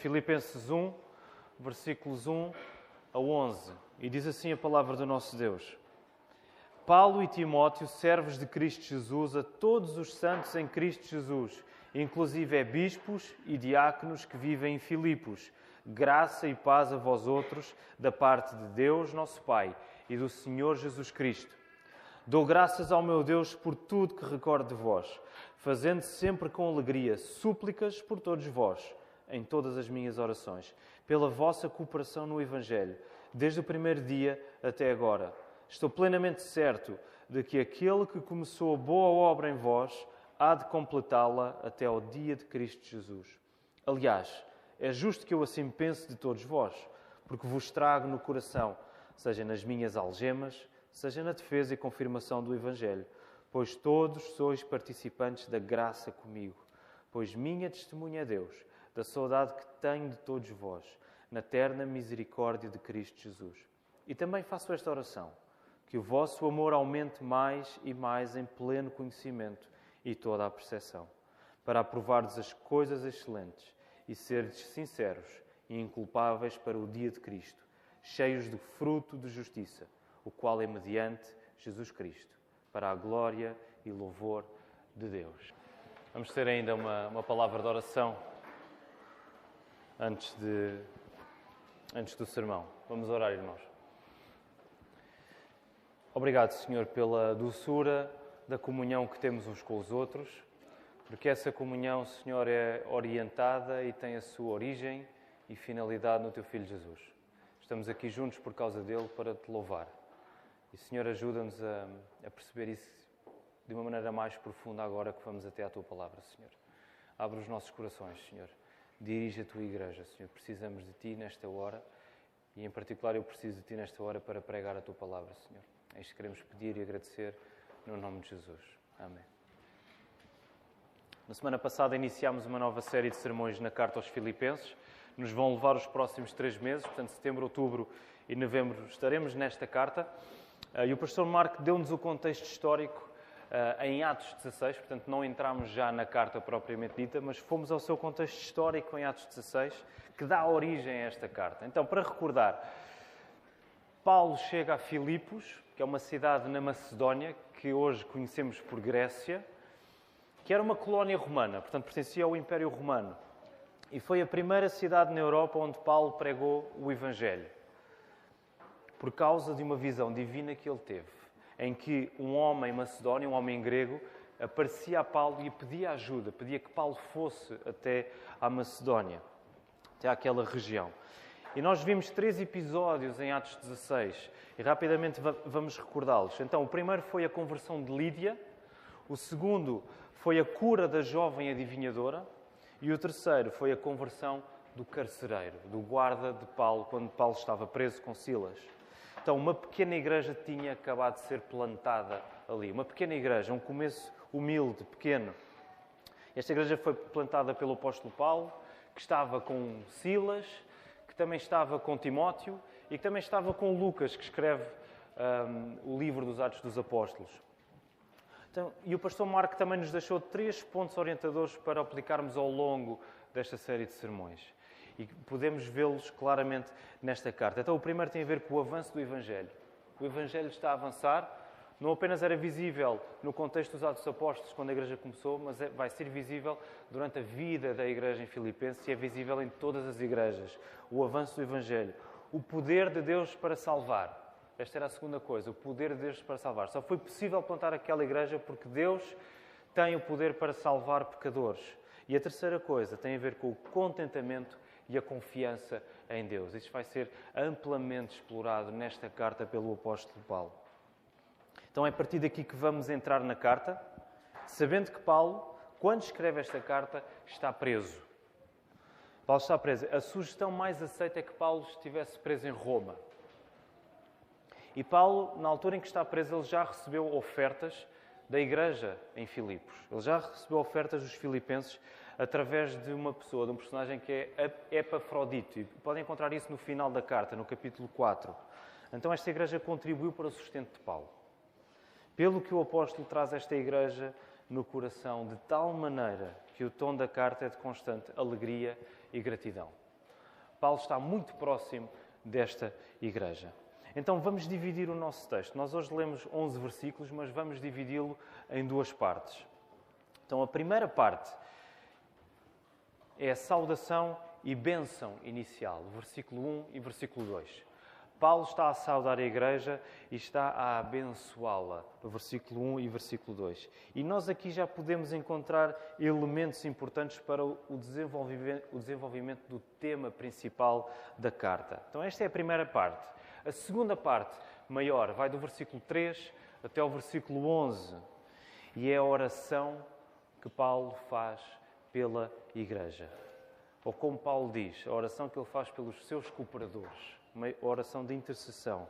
Filipenses 1, versículos 1 a 11. E diz assim a palavra do nosso Deus. Paulo e Timóteo, servos de Cristo Jesus, a todos os santos em Cristo Jesus, inclusive é bispos e diáconos que vivem em Filipos. Graça e paz a vós outros, da parte de Deus, nosso Pai, e do Senhor Jesus Cristo. Dou graças ao meu Deus por tudo que recordo de vós, fazendo sempre com alegria súplicas por todos vós, em todas as minhas orações, pela vossa cooperação no Evangelho, desde o primeiro dia até agora. Estou plenamente certo de que aquele que começou a boa obra em vós há de completá-la até ao dia de Cristo Jesus. Aliás, é justo que eu assim pense de todos vós, porque vos trago no coração, seja nas minhas algemas, seja na defesa e confirmação do Evangelho, pois todos sois participantes da graça comigo, pois minha testemunha é Deus, da saudade que tenho de todos vós, na terna misericórdia de Cristo Jesus. E também faço esta oração, que o vosso amor aumente mais e mais em pleno conhecimento e toda a percepção, para aprovardes as coisas excelentes e seres sinceros e inculpáveis para o dia de Cristo, cheios de fruto de justiça, o qual é mediante Jesus Cristo, para a glória e louvor de Deus. Vamos ter ainda uma, uma palavra de oração antes, de, antes do sermão. Vamos orar, irmãos. Obrigado, Senhor, pela doçura da comunhão que temos uns com os outros, porque essa comunhão, Senhor, é orientada e tem a sua origem e finalidade no Teu Filho Jesus. Estamos aqui juntos por causa dele para te louvar. E, Senhor, ajuda-nos a, a perceber isso de uma maneira mais profunda agora que vamos até à Tua palavra, Senhor. Abre os nossos corações, Senhor. Dirige a Tua igreja, Senhor. Precisamos de Ti nesta hora e, em particular, eu preciso de Ti nesta hora para pregar a Tua palavra, Senhor. É isto que queremos pedir e agradecer no nome de Jesus. Amém. Na semana passada iniciámos uma nova série de sermões na Carta aos Filipenses. Nos vão levar os próximos três meses, portanto, setembro, outubro e novembro estaremos nesta carta. Ah, e o pastor Marco deu-nos o contexto histórico em Atos 16, portanto, não entramos já na carta propriamente dita, mas fomos ao seu contexto histórico em Atos 16, que dá origem a esta carta. Então, para recordar, Paulo chega a Filipos, que é uma cidade na Macedónia, que hoje conhecemos por Grécia, que era uma colónia romana, portanto pertencia ao Império Romano. E foi a primeira cidade na Europa onde Paulo pregou o Evangelho, por causa de uma visão divina que ele teve, em que um homem macedónio, um homem grego, aparecia a Paulo e pedia ajuda, pedia que Paulo fosse até à Macedónia, até àquela região. E nós vimos três episódios em Atos 16 e rapidamente vamos recordá-los. Então, o primeiro foi a conversão de Lídia, o segundo foi a cura da jovem adivinhadora e o terceiro foi a conversão do carcereiro, do guarda de Paulo, quando Paulo estava preso com Silas. Então, uma pequena igreja tinha acabado de ser plantada ali. Uma pequena igreja, um começo humilde, pequeno. Esta igreja foi plantada pelo apóstolo Paulo, que estava com Silas também estava com Timóteo e que também estava com Lucas, que escreve um, o livro dos Atos dos Apóstolos. Então, e o pastor Marco também nos deixou três pontos orientadores para aplicarmos ao longo desta série de sermões. E podemos vê-los claramente nesta carta. Então, o primeiro tem a ver com o avanço do Evangelho. O Evangelho está a avançar, não apenas era visível no contexto dos Atos Apóstolos, quando a Igreja começou, mas é, vai ser visível durante a vida da Igreja em Filipenses e é visível em todas as igrejas. O avanço do Evangelho. O poder de Deus para salvar. Esta era a segunda coisa, o poder de Deus para salvar. Só foi possível plantar aquela igreja porque Deus tem o poder para salvar pecadores. E a terceira coisa tem a ver com o contentamento e a confiança em Deus. Isto vai ser amplamente explorado nesta carta pelo apóstolo Paulo. Então é a partir daqui que vamos entrar na carta, sabendo que Paulo, quando escreve esta carta, está preso. Paulo está preso. A sugestão mais aceita é que Paulo estivesse preso em Roma. E Paulo, na altura em que está preso, ele já recebeu ofertas da igreja em Filipos. Ele já recebeu ofertas dos filipenses através de uma pessoa, de um personagem que é Epafrodito. E podem encontrar isso no final da carta, no capítulo 4. Então esta igreja contribuiu para o sustento de Paulo. Pelo que o apóstolo traz esta igreja no coração de tal maneira que o tom da carta é de constante alegria e gratidão. Paulo está muito próximo desta igreja. Então vamos dividir o nosso texto. Nós hoje lemos 11 versículos, mas vamos dividi-lo em duas partes. Então a primeira parte é a saudação e bênção inicial, versículo 1 e versículo 2. Paulo está a saudar a igreja e está a abençoá-la, versículo 1 e versículo 2. E nós aqui já podemos encontrar elementos importantes para o desenvolvimento, o desenvolvimento do tema principal da carta. Então, esta é a primeira parte. A segunda parte, maior, vai do versículo 3 até o versículo 11 e é a oração que Paulo faz pela igreja. Ou como Paulo diz, a oração que ele faz pelos seus cooperadores uma oração de intercessão.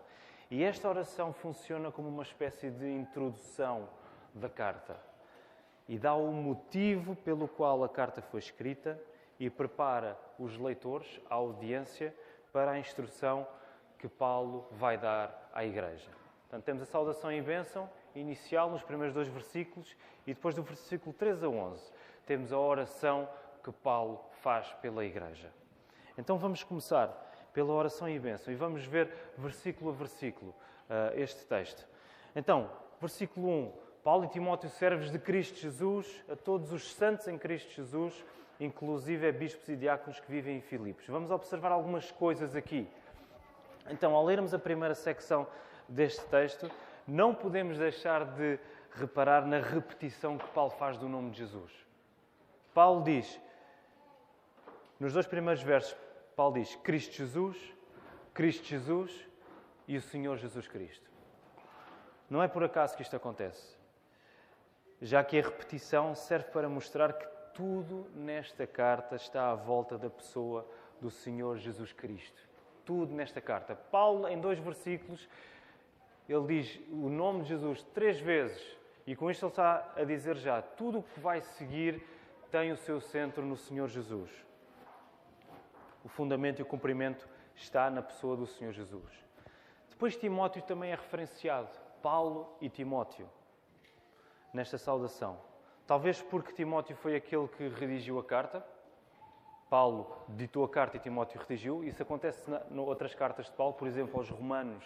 E esta oração funciona como uma espécie de introdução da carta e dá o motivo pelo qual a carta foi escrita e prepara os leitores, a audiência, para a instrução que Paulo vai dar à igreja. Portanto, temos a saudação e bênção inicial nos primeiros dois versículos e depois do versículo 3 a 11 temos a oração que Paulo faz pela igreja. Então vamos começar pela oração e bênção. E vamos ver versículo a versículo uh, este texto. Então, versículo 1. Paulo e Timóteo, servos de Cristo Jesus, a todos os santos em Cristo Jesus, inclusive a bispos e diáconos que vivem em Filipos. Vamos observar algumas coisas aqui. Então, ao lermos a primeira secção deste texto, não podemos deixar de reparar na repetição que Paulo faz do nome de Jesus. Paulo diz, nos dois primeiros versos, Paulo diz Cristo Jesus, Cristo Jesus e o Senhor Jesus Cristo. Não é por acaso que isto acontece, já que a repetição serve para mostrar que tudo nesta carta está à volta da pessoa do Senhor Jesus Cristo. Tudo nesta carta. Paulo, em dois versículos, ele diz o nome de Jesus três vezes e com isto ele está a dizer já: tudo o que vai seguir tem o seu centro no Senhor Jesus o fundamento e o cumprimento está na pessoa do Senhor Jesus. Depois Timóteo também é referenciado, Paulo e Timóteo, nesta saudação. Talvez porque Timóteo foi aquele que redigiu a carta, Paulo ditou a carta e Timóteo redigiu. Isso acontece em outras cartas de Paulo, por exemplo, aos Romanos,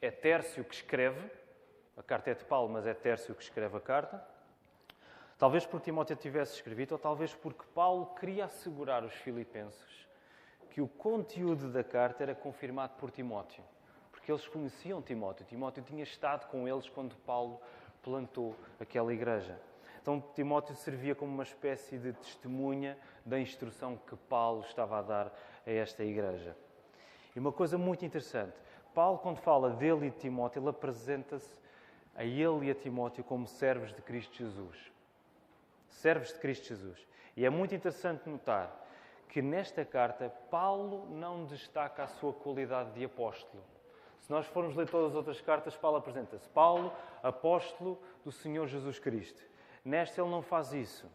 é Tércio que escreve, a carta é de Paulo, mas é Tércio que escreve a carta. Talvez porque Timóteo tivesse escrito, ou talvez porque Paulo queria assegurar os filipenses que o conteúdo da carta era confirmado por Timóteo, porque eles conheciam Timóteo. Timóteo tinha estado com eles quando Paulo plantou aquela igreja. Então, Timóteo servia como uma espécie de testemunha da instrução que Paulo estava a dar a esta igreja. E uma coisa muito interessante: Paulo, quando fala dele e de Timóteo, ele apresenta-se a ele e a Timóteo como servos de Cristo Jesus. Servos de Cristo Jesus. E é muito interessante notar que nesta carta Paulo não destaca a sua qualidade de apóstolo. Se nós formos ler todas as outras cartas, Paulo apresenta-se Paulo, apóstolo do Senhor Jesus Cristo. Nesta ele não faz isso.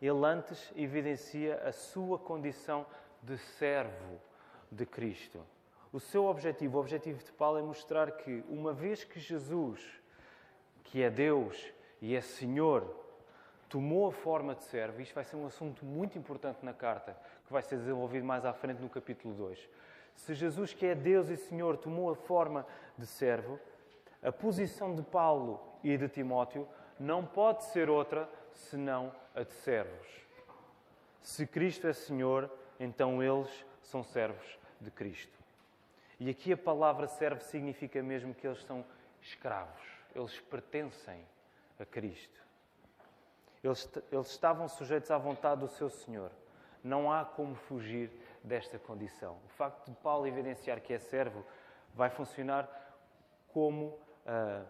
Ele antes evidencia a sua condição de servo de Cristo. O seu objetivo, o objetivo de Paulo é mostrar que, uma vez que Jesus, que é Deus e é Senhor, tomou a forma de servo, isto vai ser um assunto muito importante na carta, que vai ser desenvolvido mais à frente no capítulo 2. Se Jesus, que é Deus e Senhor, tomou a forma de servo, a posição de Paulo e de Timóteo não pode ser outra senão a de servos. Se Cristo é Senhor, então eles são servos de Cristo. E aqui a palavra servo significa mesmo que eles são escravos, eles pertencem a Cristo. Eles, eles estavam sujeitos à vontade do seu Senhor. Não há como fugir desta condição. O facto de Paulo evidenciar que é servo vai funcionar como uh,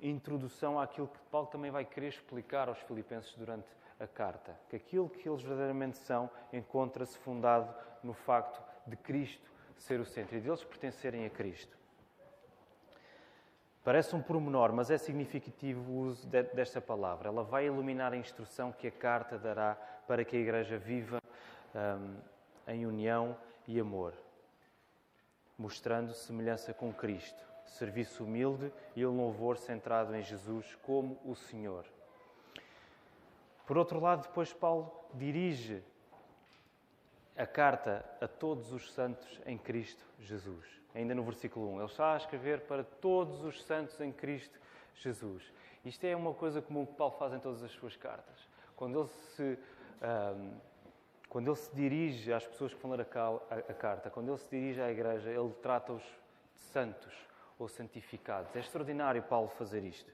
introdução àquilo que Paulo também vai querer explicar aos filipenses durante a carta. Que aquilo que eles verdadeiramente são encontra-se fundado no facto de Cristo ser o centro e deles pertencerem a Cristo. Parece um pormenor, mas é significativo o uso desta palavra. Ela vai iluminar a instrução que a carta dará para que a Igreja viva um, em união e amor, mostrando semelhança com Cristo, serviço humilde e um louvor centrado em Jesus como o Senhor. Por outro lado, depois Paulo dirige a carta a todos os santos em Cristo Jesus. Ainda no versículo 1, ele está a escrever para todos os santos em Cristo Jesus. Isto é uma coisa comum que Paulo faz em todas as suas cartas. Quando ele se, um, quando ele se dirige às pessoas que vão ler a, carta, quando ele se dirige à igreja, ele trata-os de santos ou santificados. É extraordinário Paulo fazer isto.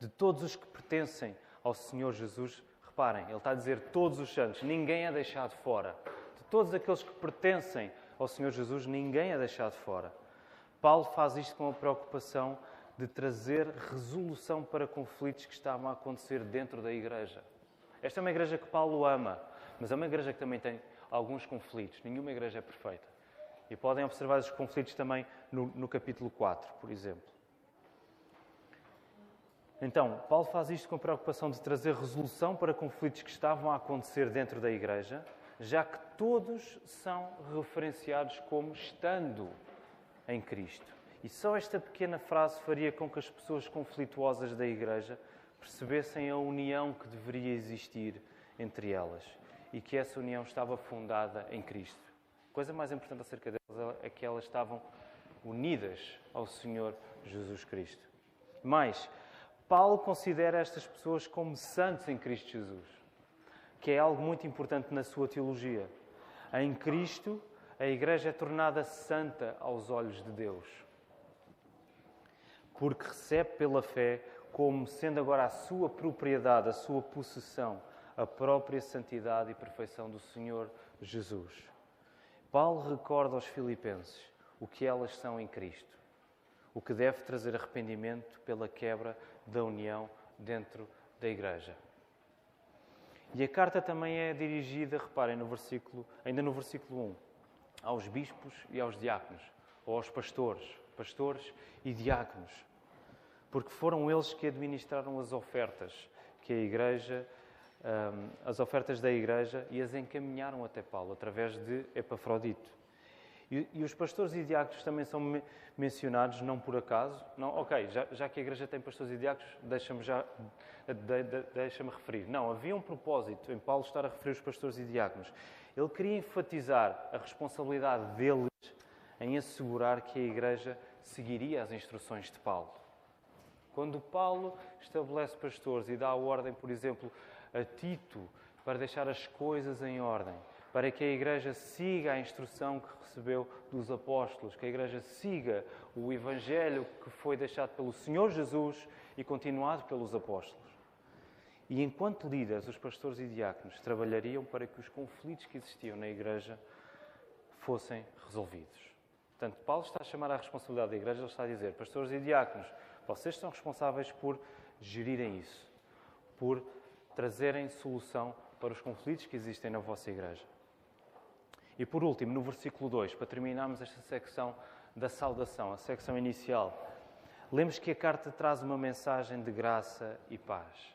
De todos os que pertencem ao Senhor Jesus, reparem, ele está a dizer todos os santos, ninguém é deixado fora. De todos aqueles que pertencem ao Senhor Jesus, ninguém é deixado fora. Paulo faz isto com a preocupação de trazer resolução para conflitos que estavam a acontecer dentro da igreja. Esta é uma igreja que Paulo ama, mas é uma igreja que também tem alguns conflitos. Nenhuma igreja é perfeita. E podem observar esses conflitos também no, no capítulo 4, por exemplo. Então, Paulo faz isto com a preocupação de trazer resolução para conflitos que estavam a acontecer dentro da igreja, já que todos são referenciados como estando em Cristo. E só esta pequena frase faria com que as pessoas conflituosas da igreja percebessem a união que deveria existir entre elas e que essa união estava fundada em Cristo. A coisa mais importante acerca delas é que elas estavam unidas ao Senhor Jesus Cristo. Mais, Paulo considera estas pessoas como santos em Cristo Jesus, que é algo muito importante na sua teologia. Em Cristo, a Igreja é tornada santa aos olhos de Deus, porque recebe pela fé como sendo agora a sua propriedade, a sua possessão, a própria santidade e perfeição do Senhor Jesus. Paulo recorda aos Filipenses o que elas são em Cristo, o que deve trazer arrependimento pela quebra da união dentro da Igreja. E a carta também é dirigida, reparem, no versículo, ainda no versículo 1, aos bispos e aos diáconos, ou aos pastores, pastores e diáconos, porque foram eles que administraram as ofertas que a Igreja, um, as ofertas da Igreja e as encaminharam até Paulo, através de Epafrodito. E, e, os pastores e diáconos também são me mencionados, não por acaso. Não, ok, já, já que a igreja tem pastores e diáconos, deixa-me já de, de, deixa-me referir. Não, havia um propósito em Paulo estar a referir os pastores e diáconos. Ele queria enfatizar a responsabilidade deles em assegurar que a igreja seguiria as instruções de Paulo. Quando Paulo estabelece pastores e dá a ordem, por exemplo, a Tito para deixar as coisas em ordem, para que a Igreja siga a instrução que recebeu dos apóstolos, que a Igreja siga o Evangelho que foi deixado pelo Senhor Jesus e continuado pelos apóstolos. E enquanto líderes, os pastores e diáconos trabalhariam para que os conflitos que existiam na Igreja fossem resolvidos. Portanto, Paulo está a chamar a responsabilidade da Igreja, ele está a dizer, pastores e diáconos, vocês são responsáveis por gerirem isso, por trazerem solução para os conflitos que existem na vossa Igreja. E por último, no versículo 2, para terminarmos esta secção da saudação, a secção inicial, lemos que a carta traz uma mensagem de graça e paz.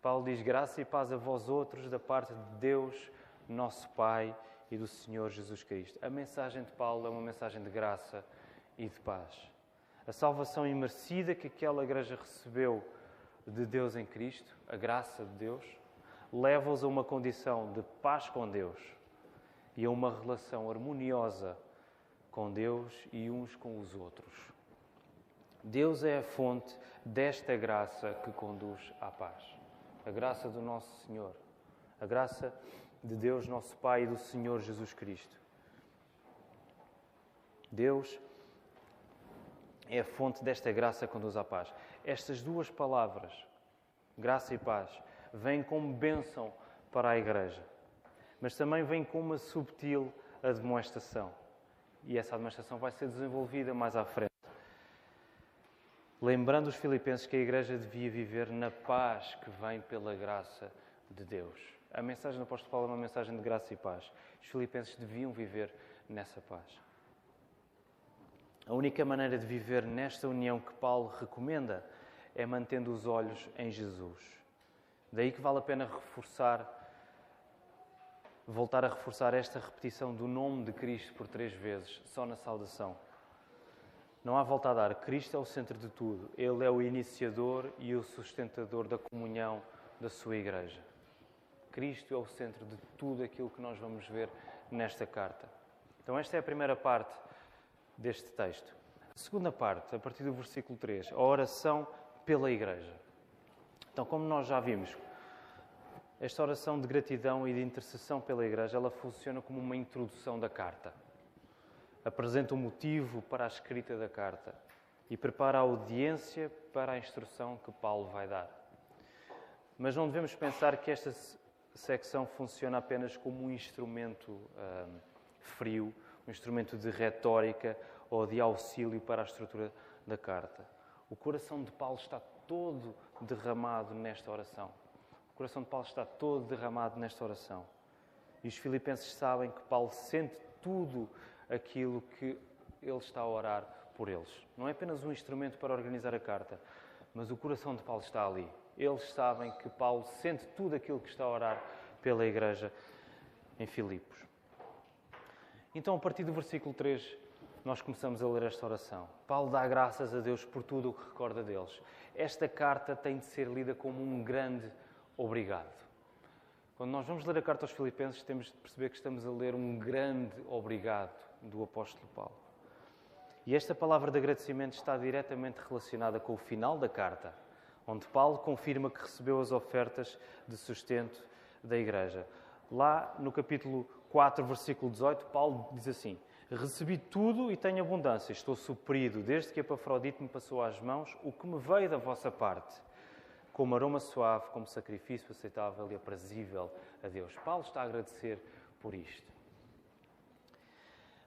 Paulo diz: Graça e paz a vós outros, da parte de Deus, nosso Pai e do Senhor Jesus Cristo. A mensagem de Paulo é uma mensagem de graça e de paz. A salvação imerecida que aquela igreja recebeu de Deus em Cristo, a graça de Deus, leva-os a uma condição de paz com Deus e a uma relação harmoniosa com Deus e uns com os outros. Deus é a fonte desta graça que conduz à paz. A graça do nosso Senhor. A graça de Deus, nosso Pai, e do Senhor Jesus Cristo. Deus é a fonte desta graça que conduz à paz. Estas duas palavras, graça e paz, vêm como bênção para a Igreja mas também vem com uma subtil demonstração. E essa demonstração vai ser desenvolvida mais à frente. Lembrando os filipenses que a igreja devia viver na paz que vem pela graça de Deus. A mensagem do apóstolo Paulo é uma mensagem de graça e paz. Os filipenses deviam viver nessa paz. A única maneira de viver nesta união que Paulo recomenda é mantendo os olhos em Jesus. Daí que vale a pena reforçar voltar a reforçar esta repetição do nome de Cristo por três vezes, só na saudação. Não há volta a dar. Cristo é o centro de tudo. Ele é o iniciador e o sustentador da comunhão da sua igreja. Cristo é o centro de tudo aquilo que nós vamos ver nesta carta. Então, esta é a primeira parte deste texto. A segunda parte, a partir do versículo 3, a oração pela Igreja. Então, como nós já vimos, esta oração de gratidão e de intercessão pela Igreja, ela funciona como uma introdução da carta. Apresenta o motivo para a escrita da carta e prepara a audiência para a instrução que Paulo vai dar. Mas não devemos pensar que esta secção funciona apenas como um instrumento hum, frio, um instrumento de retórica ou de auxílio para a estrutura da carta. O coração de Paulo está todo derramado nesta oração. O coração de Paulo está todo derramado nesta oração. E os filipenses sabem que Paulo sente tudo aquilo que ele está a orar por eles. Não é apenas um instrumento para organizar a carta, mas o coração de Paulo está ali. Eles sabem que Paulo sente tudo aquilo que está a orar pela igreja em Filipos. Então, a partir do versículo 3, nós começamos a ler esta oração. Paulo dá graças a Deus por tudo o que recorda deles. Esta carta tem de ser lida como um grande obrigado. Quando nós vamos ler a carta aos Filipenses, temos de perceber que estamos a ler um grande obrigado do apóstolo Paulo. E esta palavra de agradecimento está diretamente relacionada com o final da carta, onde Paulo confirma que recebeu as ofertas de sustento da igreja. Lá no capítulo 4, versículo 18, Paulo diz assim: Recebi tudo e tenho abundância, estou suprido, desde que Epafrodite me passou às mãos o que me veio da vossa parte, como aroma suave, como sacrifício aceitável e aprazível a Deus. Paulo está a agradecer por isto.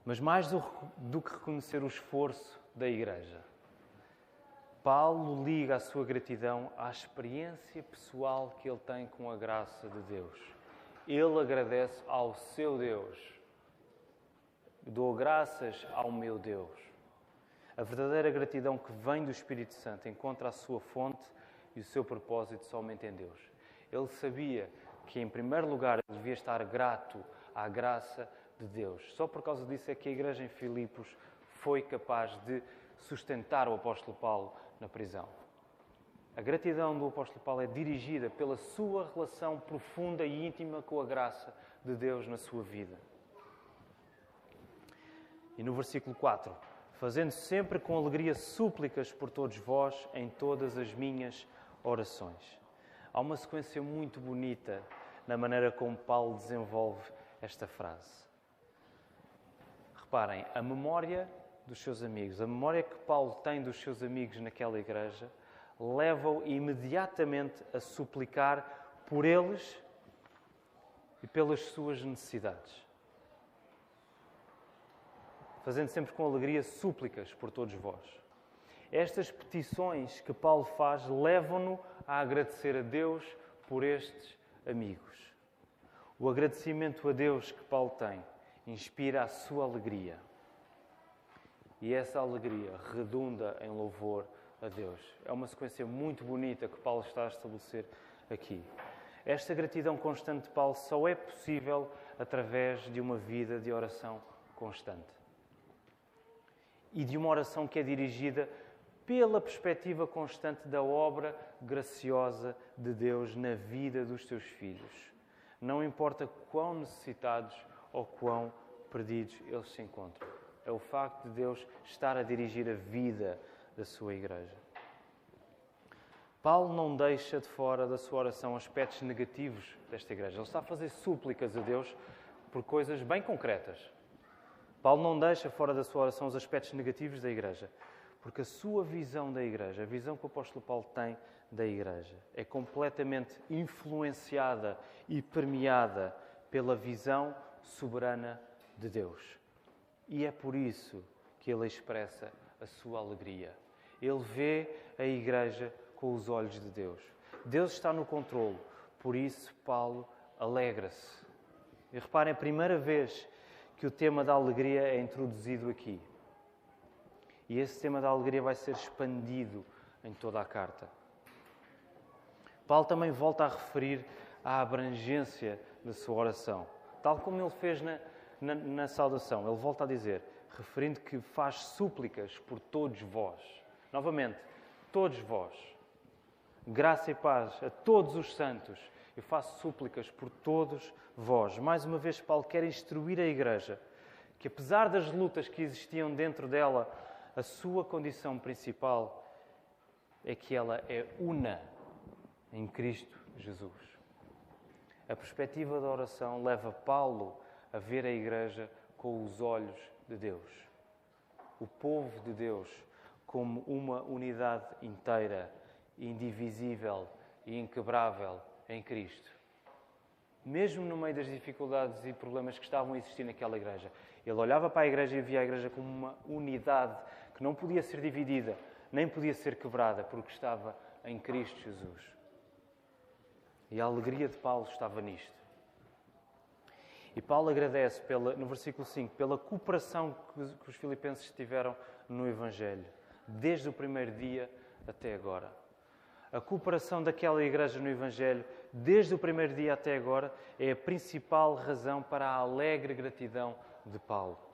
Mas mais do, do que reconhecer o esforço da Igreja, Paulo liga a sua gratidão à experiência pessoal que ele tem com a graça de Deus. Ele agradece ao seu Deus. Dou graças ao meu Deus. A verdadeira gratidão que vem do Espírito Santo encontra a sua fonte e o seu propósito somente em Deus. Ele sabia que, em primeiro lugar, devia estar grato à graça de Deus. Só por causa disso é que a igreja em Filipos foi capaz de sustentar o apóstolo Paulo na prisão. A gratidão do apóstolo Paulo é dirigida pela sua relação profunda e íntima com a graça de Deus na sua vida. E no versículo 4, fazendo sempre com alegria súplicas por todos vós em todas as minhas orações. Há uma sequência muito bonita na maneira como Paulo desenvolve esta frase. Reparem, a memória dos seus amigos, a memória que Paulo tem dos seus amigos naquela igreja, leva-o imediatamente a suplicar por eles e pelas suas necessidades. Fazendo sempre com alegria súplicas por todos vós. Estas petições que Paulo faz levam-no a agradecer a Deus por estes amigos. O agradecimento a Deus que Paulo tem inspira a sua alegria. E essa alegria redunda em louvor a Deus. É uma sequência muito bonita que Paulo está a estabelecer aqui. Esta gratidão constante de Paulo só é possível através de uma vida de oração constante. E de uma oração que é dirigida pela perspectiva constante da obra graciosa de Deus na vida dos seus filhos. Não importa quão necessitados ou quão perdidos eles se encontram. É o facto de Deus estar a dirigir a vida da sua igreja. Paulo não deixa de fora da sua oração aspectos negativos desta igreja. Ele está a fazer súplicas a Deus por coisas bem concretas. Paulo não deixa fora da sua oração os aspectos negativos da igreja, porque a sua visão da igreja, a visão que o apóstolo Paulo tem da igreja, é completamente influenciada e permeada pela visão soberana de Deus. E é por isso que ele expressa a sua alegria. Ele vê a igreja com os olhos de Deus. Deus está no controle, por isso Paulo alegra-se. E reparem, a primeira vez que o tema da alegria é introduzido aqui. E esse tema da alegria vai ser expandido em toda a carta. Paulo também volta a referir a abrangência da sua oração, tal como ele fez na, na, na saudação. Ele volta a dizer, referindo que faz súplicas por todos vós. Novamente, todos vós. Graça e paz a todos os santos. Eu faço súplicas por todos vós. Mais uma vez, Paulo quer instruir a igreja que, apesar das lutas que existiam dentro dela, a sua condição principal é que ela é una em Cristo Jesus. A perspectiva da oração leva Paulo a ver a igreja com os olhos de Deus. O povo de Deus como uma unidade inteira, indivisível e inquebrável em Cristo. Mesmo no meio das dificuldades e problemas que estavam a existir naquela igreja, ele olhava para a igreja e via a igreja como uma unidade que não podia ser dividida, nem podia ser quebrada, porque estava em Cristo Jesus. E a alegria de Paulo estava nisto. E Paulo agradece, pela, no versículo 5, pela cooperação que, que os filipenses tiveram no Evangelho, desde o primeiro dia até agora. A cooperação daquela igreja no Evangelho, desde o primeiro dia até agora, é a principal razão para a alegre gratidão de Paulo.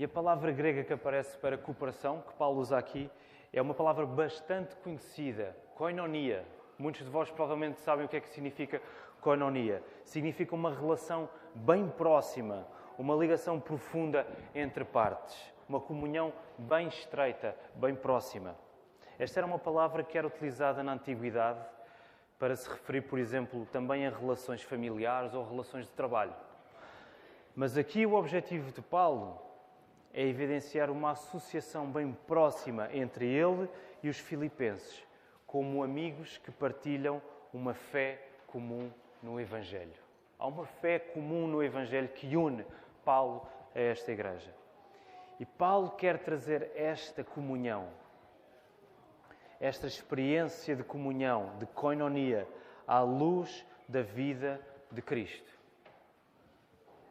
E a palavra grega que aparece para cooperação, que Paulo usa aqui, é uma palavra bastante conhecida, koinonia. Muitos de vós provavelmente sabem o que é que significa koinonia. Significa uma relação bem próxima, uma ligação profunda entre partes, uma comunhão bem estreita, bem próxima. Esta era uma palavra que era utilizada na antiguidade para se referir, por exemplo, também a relações familiares ou relações de trabalho. Mas aqui o objetivo de Paulo é evidenciar uma associação bem próxima entre ele e os filipenses, como amigos que partilham uma fé comum no Evangelho. Há uma fé comum no Evangelho que une Paulo a esta igreja. E Paulo quer trazer esta comunhão, esta experiência de comunhão, de koinonia, à luz da vida de Cristo.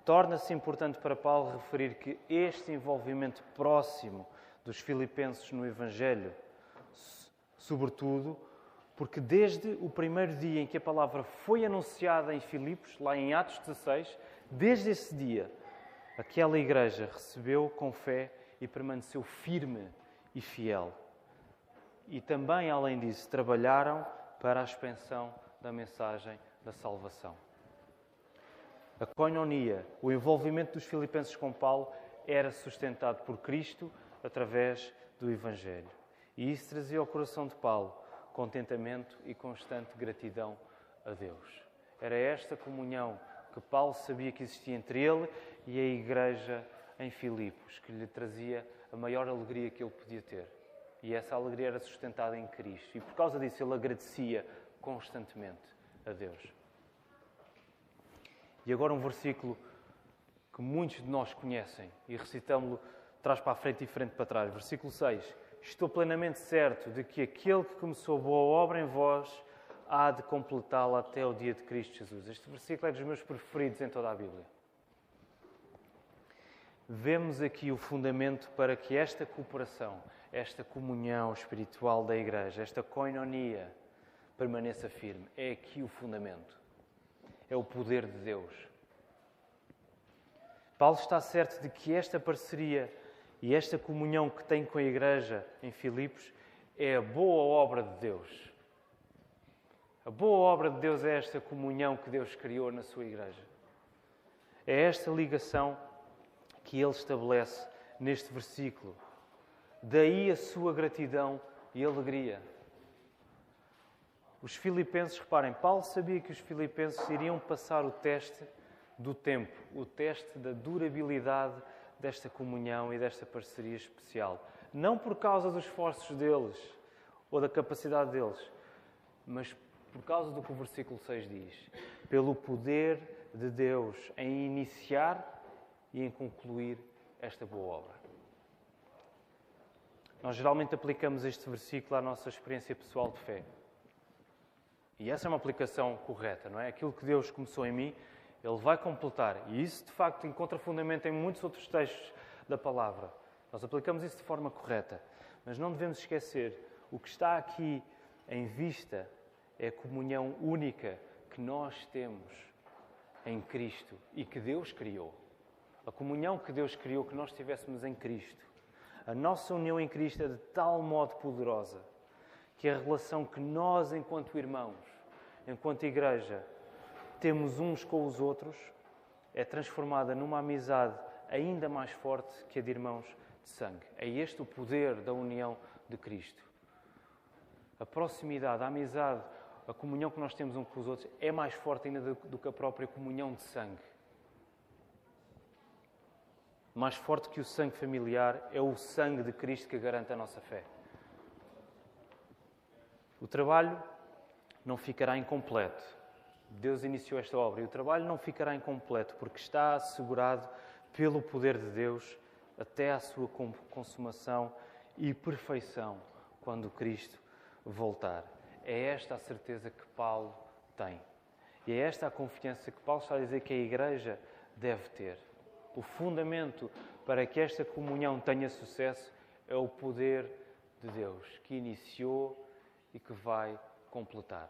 Torna-se importante para Paulo referir que este envolvimento próximo dos filipenses no Evangelho, sobretudo porque desde o primeiro dia em que a palavra foi anunciada em Filipos, lá em Atos 16, desde esse dia, aquela igreja recebeu com fé e permaneceu firme e fiel. E também, além disso, trabalharam para a expansão da mensagem da salvação. A koinonia, o envolvimento dos filipenses com Paulo, era sustentado por Cristo através do Evangelho. E isso trazia ao coração de Paulo contentamento e constante gratidão a Deus. Era esta comunhão que Paulo sabia que existia entre ele e a igreja em Filipos, que lhe trazia a maior alegria que ele podia ter. E essa alegria era sustentada em Cristo. E por causa disso ele agradecia constantemente a Deus. E agora um versículo que muitos de nós conhecem e recitamos-lo trás para a frente e frente para trás. Versículo 6 estou plenamente certo de que aquele que começou boa obra em vós há de completá-la até o dia de Cristo Jesus. Este versículo é dos meus preferidos em toda a Bíblia. Vemos aqui o fundamento para que esta cooperação, esta comunhão espiritual da Igreja, esta koinonia, permaneça firme. É aqui o fundamento. É o poder de Deus. Paulo está certo de que esta parceria e esta comunhão que tem com a Igreja em Filipos é a boa obra de Deus. A boa obra de Deus é esta comunhão que Deus criou na sua Igreja. É esta ligação que ele estabelece neste versículo. Daí a sua gratidão e alegria. Os filipenses, reparem, Paulo sabia que os filipenses iriam passar o teste do tempo, o teste da durabilidade desta comunhão e desta parceria especial. Não por causa dos esforços deles ou da capacidade deles, mas por causa do que o versículo 6 diz: pelo poder de Deus em iniciar e em concluir esta boa obra. Nós geralmente aplicamos este versículo à nossa experiência pessoal de fé. E essa é uma aplicação correta, não é? Aquilo que Deus começou em mim, ele vai completar. E isso, de facto, encontra fundamento em muitos outros textos da palavra. Nós aplicamos isso de forma correta. Mas não devemos esquecer, o que está aqui em vista é a comunhão única que nós temos em Cristo e que Deus criou. A comunhão que Deus criou que nós tivéssemos em Cristo. A nossa união em Cristo é de tal modo poderosa que a relação que nós, enquanto irmãos, enquanto igreja, temos uns com os outros, é transformada numa amizade ainda mais forte que a de irmãos de sangue. É este o poder da união de Cristo. A proximidade, a amizade, a comunhão que nós temos uns com os outros é mais forte ainda do, que a própria comunhão de sangue. Mais forte que o sangue familiar é o sangue de Cristo que garante a nossa fé. O trabalho não ficará incompleto. Deus iniciou esta obra e o trabalho não ficará incompleto porque está assegurado pelo poder de Deus até à sua consumação e perfeição quando Cristo voltar. É esta a certeza que Paulo tem. E é esta a confiança que Paulo está a dizer que a Igreja deve ter. O fundamento para que esta comunhão tenha sucesso é o poder de Deus, que iniciou e que vai completar.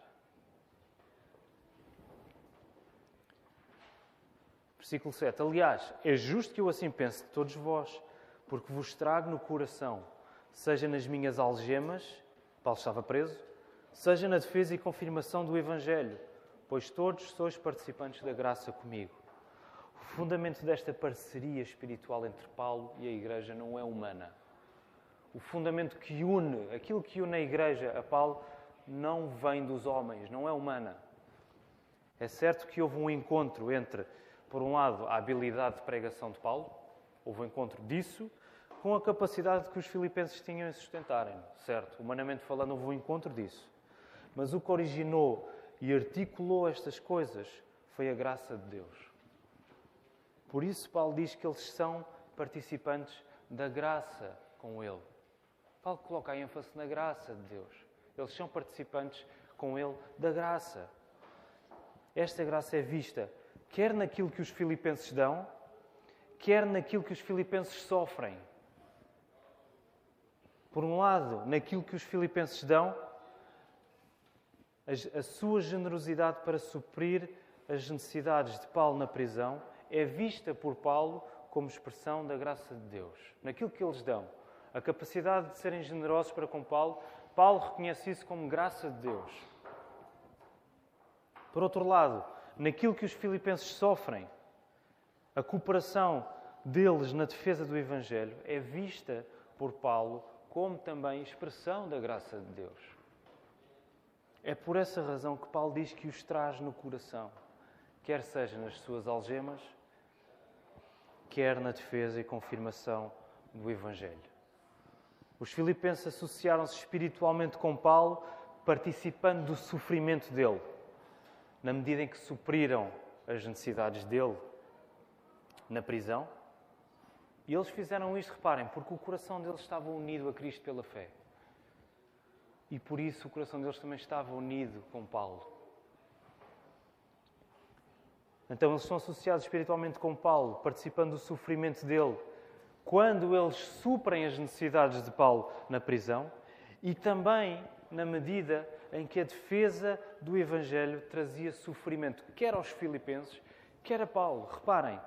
Versículo 7. Aliás, é justo que eu assim pense de todos vós, porque vos trago no coração, seja nas minhas algemas, Paulo estava preso, seja na defesa e confirmação do Evangelho, pois todos sois participantes da graça comigo. O fundamento desta parceria espiritual entre Paulo e a Igreja não é humana. O fundamento que une, aquilo que une a Igreja a Paulo, não vem dos homens, não é humana. É certo que houve um encontro entre por um lado, a habilidade de pregação de Paulo, houve um encontro disso, com a capacidade que os filipenses tinham em sustentarem, certo? Humanamente falando, houve um encontro disso. Mas o que originou e articulou estas coisas foi a graça de Deus. Por isso, Paulo diz que eles são participantes da graça com Ele. Paulo coloca a ênfase na graça de Deus. Eles são participantes com Ele da graça. Esta graça é vista quer naquilo que os filipenses dão, quer naquilo que os filipenses sofrem. Por um lado, naquilo que os filipenses dão, a sua generosidade para suprir as necessidades de Paulo na prisão é vista por Paulo como expressão da graça de Deus. Naquilo que eles dão, a capacidade de serem generosos para com Paulo, Paulo reconhece isso como graça de Deus. Por outro lado, naquilo que os filipenses sofrem, a cooperação deles na defesa do Evangelho é vista por Paulo como também expressão da graça de Deus. É por essa razão que Paulo diz que os traz no coração, quer seja nas suas algemas, quer na defesa e confirmação do Evangelho. Os filipenses associaram-se espiritualmente com Paulo, participando do sofrimento dele na medida em que supriram as necessidades dele na prisão. E eles fizeram isto, reparem, porque o coração deles estava unido a Cristo pela fé. E por isso o coração deles também estava unido com Paulo. Então eles são associados espiritualmente com Paulo, participando do sofrimento dele, quando eles suprem as necessidades de Paulo na prisão e também na medida em que a defesa do Evangelho trazia sofrimento, quer aos filipenses, quer a Paulo. Reparem,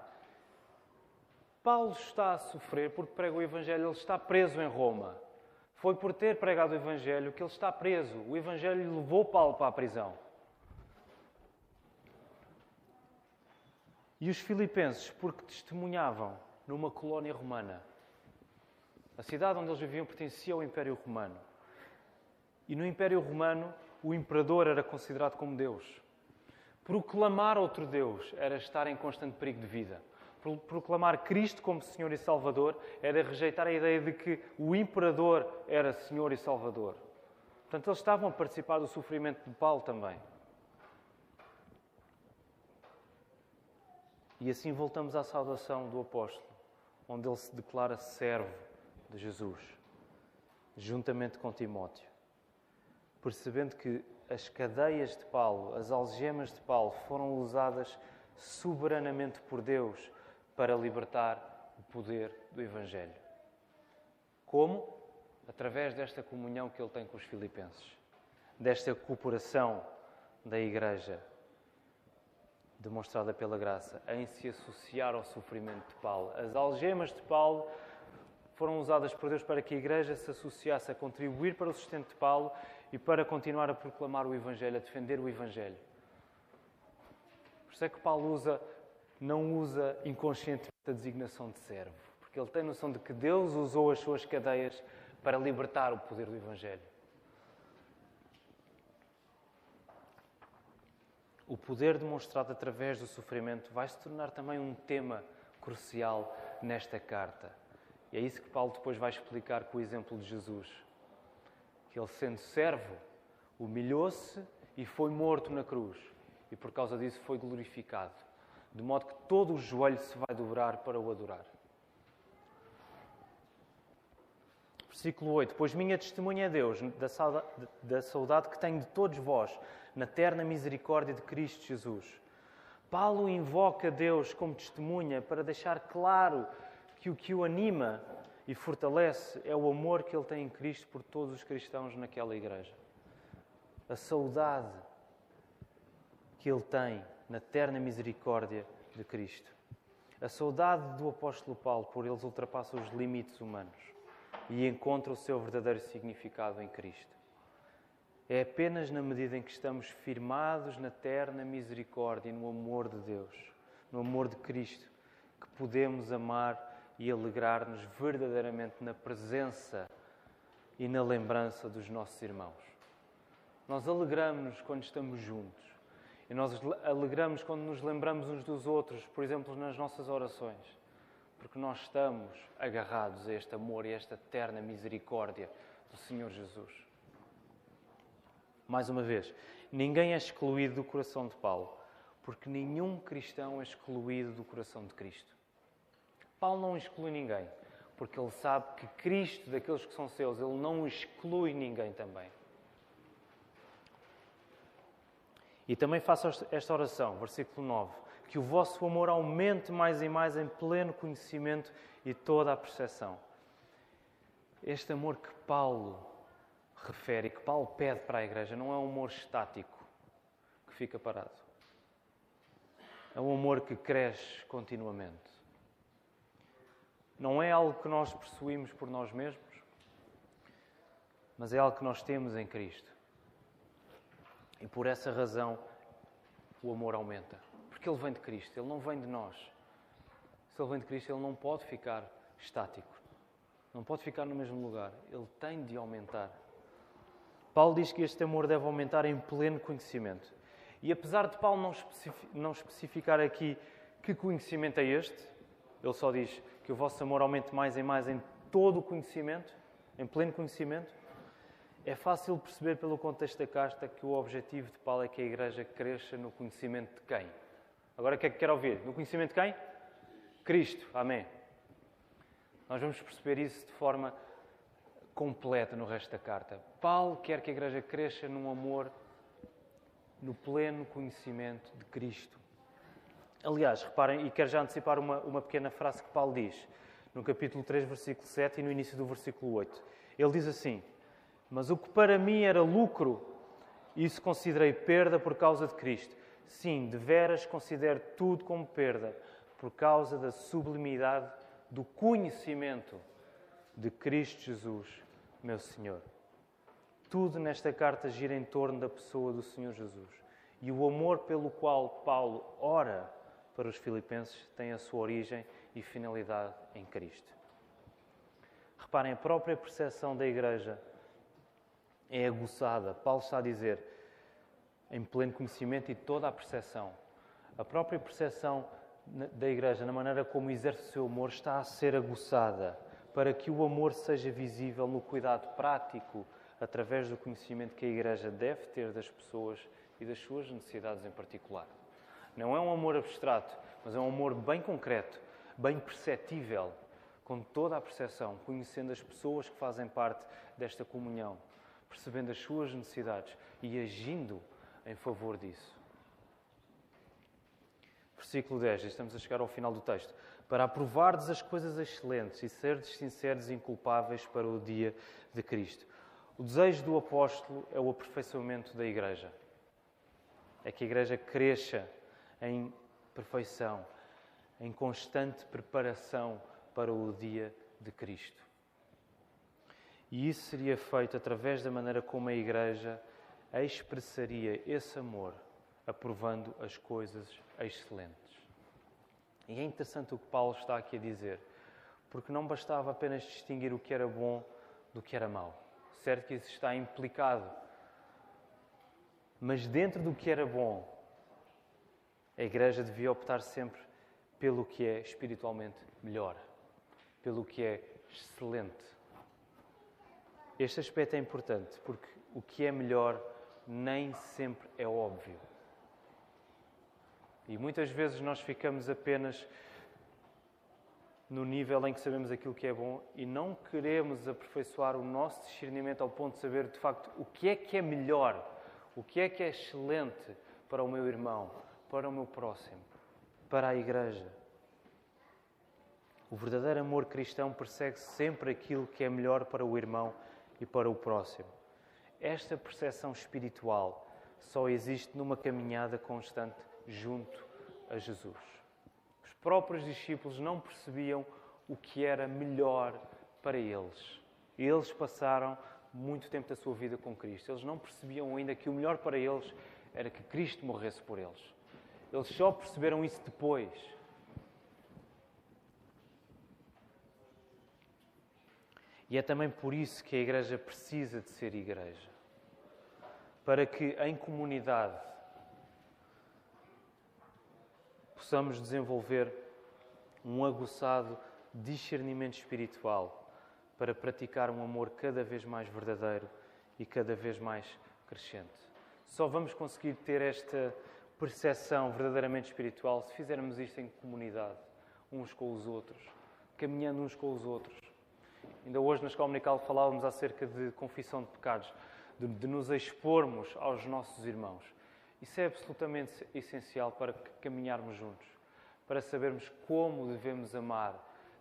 Paulo está a sofrer porque prega o Evangelho, ele está preso em Roma. Foi por ter pregado o Evangelho que ele está preso. O Evangelho levou Paulo para a prisão. E os filipenses, porque testemunhavam numa colónia romana. A cidade onde eles viviam pertencia ao Império Romano. E no Império Romano, o imperador era considerado como Deus. Proclamar outro Deus era estar em constante perigo de vida. Proclamar Cristo como Senhor e Salvador era rejeitar a ideia de que o imperador era Senhor e Salvador. Portanto, eles estavam a participar do sofrimento de Paulo também. E assim voltamos à saudação do apóstolo, onde ele se declara servo de Jesus, juntamente com Timóteo percebendo que as cadeias de Paulo, as algemas de Paulo, foram usadas soberanamente por Deus para libertar o poder do Evangelho. Como? Através desta comunhão que ele tem com os filipenses, desta cooperação da Igreja, demonstrada pela graça, em se associar ao sofrimento de Paulo. As algemas de Paulo foram usadas por Deus para que a Igreja se associasse a contribuir para o sustento de Paulo e para continuar a proclamar o Evangelho, a defender o Evangelho. Por isso é que Paulo usa, não usa inconscientemente a designação de servo, porque ele tem noção de que Deus usou as suas cadeias para libertar o poder do Evangelho. O poder demonstrado através do sofrimento vai se tornar também um tema crucial nesta carta. E é isso que Paulo depois vai explicar com o exemplo de Jesus. Que ele, sendo servo, humilhou-se e foi morto na cruz. E por causa disso foi glorificado. De modo que todo o joelho se vai dobrar para o adorar. Versículo 8: Pois minha testemunha é Deus, da saudade, da saudade que tenho de todos vós, na terna misericórdia de Cristo Jesus. Paulo invoca Deus como testemunha para deixar claro que o que o anima e fortalece é o amor que ele tem em Cristo por todos os cristãos naquela igreja. A saudade que ele tem na terna misericórdia de Cristo. A saudade do apóstolo Paulo por eles ultrapassa os limites humanos e encontra o seu verdadeiro significado em Cristo. É apenas na medida em que estamos firmados na terna misericórdia e no amor de Deus, no amor de Cristo, que podemos amar e alegrar-nos verdadeiramente na presença e na lembrança dos nossos irmãos. Nós alegramos-nos quando estamos juntos e nós alegramos quando nos lembramos uns dos outros, por exemplo, nas nossas orações porque nós estamos agarrados a este amor e a esta eterna misericórdia do Senhor Jesus. Mais uma vez, ninguém é excluído do coração de Paulo, porque nenhum cristão é excluído do coração de Cristo. Paulo não exclui ninguém, porque ele sabe que Cristo, daqueles que são seus, ele não exclui ninguém também. E também faço esta oração, versículo 9 que o vosso amor aumente mais e mais em pleno conhecimento e toda a percepção. Este amor que Paulo refere, que Paulo pede para a igreja, não é um amor estático que fica parado. É um amor que cresce continuamente. Não é algo que nós possuímos por nós mesmos, mas é algo que nós temos em Cristo. E por essa razão o amor aumenta. Porque ele vem de Cristo, ele não vem de nós. Se ele vem de Cristo, ele não pode ficar estático, não pode ficar no mesmo lugar, ele tem de aumentar. Paulo diz que este amor deve aumentar em pleno conhecimento. E apesar de Paulo não, especificar aqui que conhecimento é este, ele só diz que o vosso amor aumente mais e mais em todo o conhecimento, em pleno conhecimento. É fácil perceber pelo contexto da carta que o objetivo de Paulo é que a igreja cresça no conhecimento de quem? Agora o que é que quer ouvir? No conhecimento de quem? Cristo. Amém. Nós vamos perceber isso de forma completa no resto da carta. Paulo quer que a igreja cresça num amor, no pleno conhecimento de Cristo. Aliás, reparem, e quero já antecipar uma, uma pequena frase que Paulo diz no capítulo 3, versículo 7 e no início do versículo 8. Ele diz assim: Mas o que para mim era lucro, isso considerei perda por causa de Cristo. Sim, de veras considero tudo como perda, por causa da sublimidade do conhecimento de Cristo Jesus, meu Senhor. Tudo nesta carta gira em torno da pessoa do Senhor Jesus. E o amor pelo qual Paulo ora para os filipenses tem a sua origem e finalidade em Cristo. Reparem, a própria percepção da igreja é aguçada. Paulo está a dizer: em pleno conhecimento e toda a percepção. A própria percepção da Igreja, na maneira como exerce o seu amor, está a ser aguçada para que o amor seja visível no cuidado prático, através do conhecimento que a Igreja deve ter das pessoas e das suas necessidades em particular. Não é um amor abstrato, mas é um amor bem concreto, bem perceptível, com toda a percepção, conhecendo as pessoas que fazem parte desta comunhão, percebendo as suas necessidades e agindo em favor disso. Versículo 10, estamos a chegar ao final do texto. Para aprovardes as coisas excelentes e serdes sinceros e inculpáveis para o dia de Cristo. O desejo do apóstolo é o aperfeiçoamento da igreja. É que a igreja cresça em perfeição, em constante preparação para o dia de Cristo. E isso seria feito através da maneira como a Igreja expressaria esse amor, aprovando as coisas excelentes. E é interessante o que Paulo está aqui a dizer, porque não bastava apenas distinguir o que era bom do que era mau. Certo que isso está implicado. Mas dentro do que era bom, a Igreja devia optar sempre pelo que é espiritualmente melhor, pelo que é excelente. Este aspecto é importante porque o que é melhor nem sempre é óbvio. E muitas vezes nós ficamos apenas no nível em que sabemos aquilo que é bom e não queremos aperfeiçoar o nosso discernimento ao ponto de saber de facto o que é que é melhor, o que é que é excelente para o meu irmão, para o meu próximo, para a igreja. O verdadeiro amor cristão persegue sempre aquilo que é melhor para o irmão e para o próximo. Esta percepção espiritual só existe numa caminhada constante junto a Jesus. Os próprios discípulos não percebiam o que era melhor para eles. Eles passaram muito tempo da sua vida com Cristo. Eles não percebiam ainda que o melhor para eles era que Cristo morresse por eles. Eles só perceberam isso depois. E é também por isso que a igreja precisa de ser igreja. Para que em comunidade possamos desenvolver um aguçado discernimento espiritual para praticar um amor cada vez mais verdadeiro e cada vez mais crescente. Só vamos conseguir ter esta percepção verdadeiramente espiritual se fizermos isto em comunidade, uns com os outros, caminhando uns com os outros. Ainda hoje na Escola Dominical falávamos acerca de confissão de pecados, de, de nos expormos aos nossos irmãos. Isso é absolutamente essencial para caminharmos juntos, para sabermos como devemos amar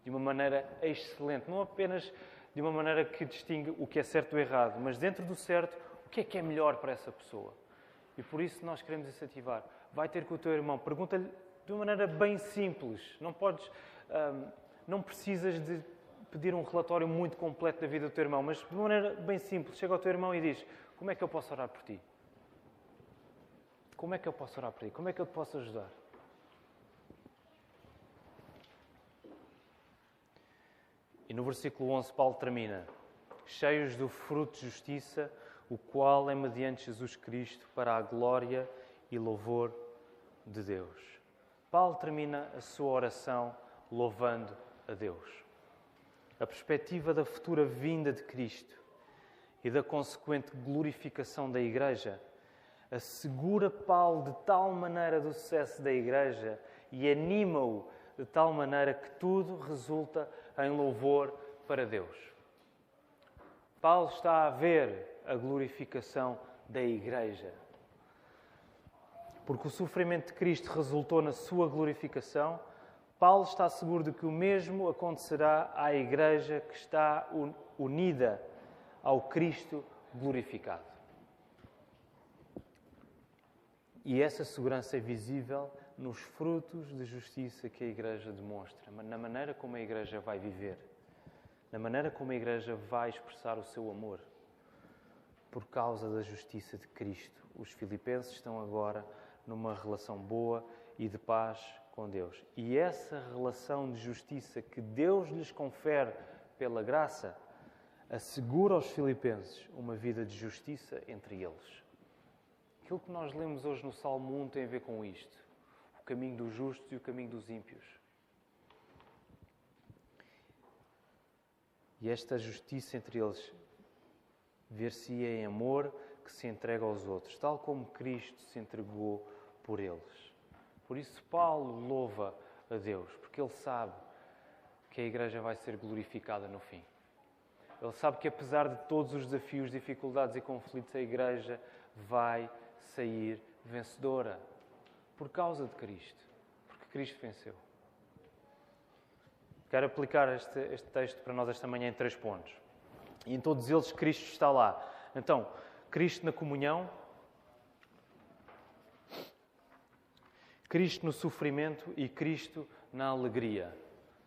de uma maneira excelente, não apenas de uma maneira que distingue o que é certo do errado, mas dentro do certo, o que é que é melhor para essa pessoa. E por isso nós queremos incentivar. Vai ter com o teu irmão, pergunta-lhe de uma maneira bem simples. Não podes, hum, não precisas de pedir um relatório muito completo da vida do teu irmão, mas de uma maneira bem simples. Chega ao teu irmão e diz: Como é que eu posso orar por ti? Como é que eu posso orar por ti? Como é que eu te posso ajudar? E no versículo 11, Paulo termina: Cheios do fruto de justiça, o qual é mediante Jesus Cristo para a glória e louvor de Deus. Paulo termina a sua oração louvando a Deus a perspectiva da futura vinda de Cristo e da consequente glorificação da Igreja, assegura Paulo de tal maneira do sucesso da Igreja e anima-o de tal maneira que tudo resulta em louvor para Deus. Paulo está a ver a glorificação da Igreja. Porque o sofrimento de Cristo resultou na sua glorificação Paulo está seguro de que o mesmo acontecerá à Igreja que está unida ao Cristo glorificado. E essa segurança é visível nos frutos de justiça que a Igreja demonstra, na maneira como a Igreja vai viver, na maneira como a Igreja vai expressar o seu amor. Por causa da justiça de Cristo, os filipenses estão agora numa relação boa e de paz com Deus. E essa relação de justiça que Deus lhes confere pela graça assegura aos filipenses uma vida de justiça entre eles. Aquilo que nós lemos hoje no Salmo 1 tem a ver com isto: o caminho dos justos e o caminho dos ímpios. E esta justiça entre eles ver-se-ia em amor que se entrega aos outros, tal como Cristo se entregou por eles. Por isso, Paulo louva a Deus, porque ele sabe que a igreja vai ser glorificada no fim. Ele sabe que, apesar de todos os desafios, dificuldades e conflitos, a igreja vai sair vencedora por causa de Cristo, porque Cristo venceu. Quero aplicar este, este texto para nós esta manhã em três pontos. E em todos eles, Cristo está lá. Então, Cristo na comunhão, Cristo no sofrimento e Cristo na alegria.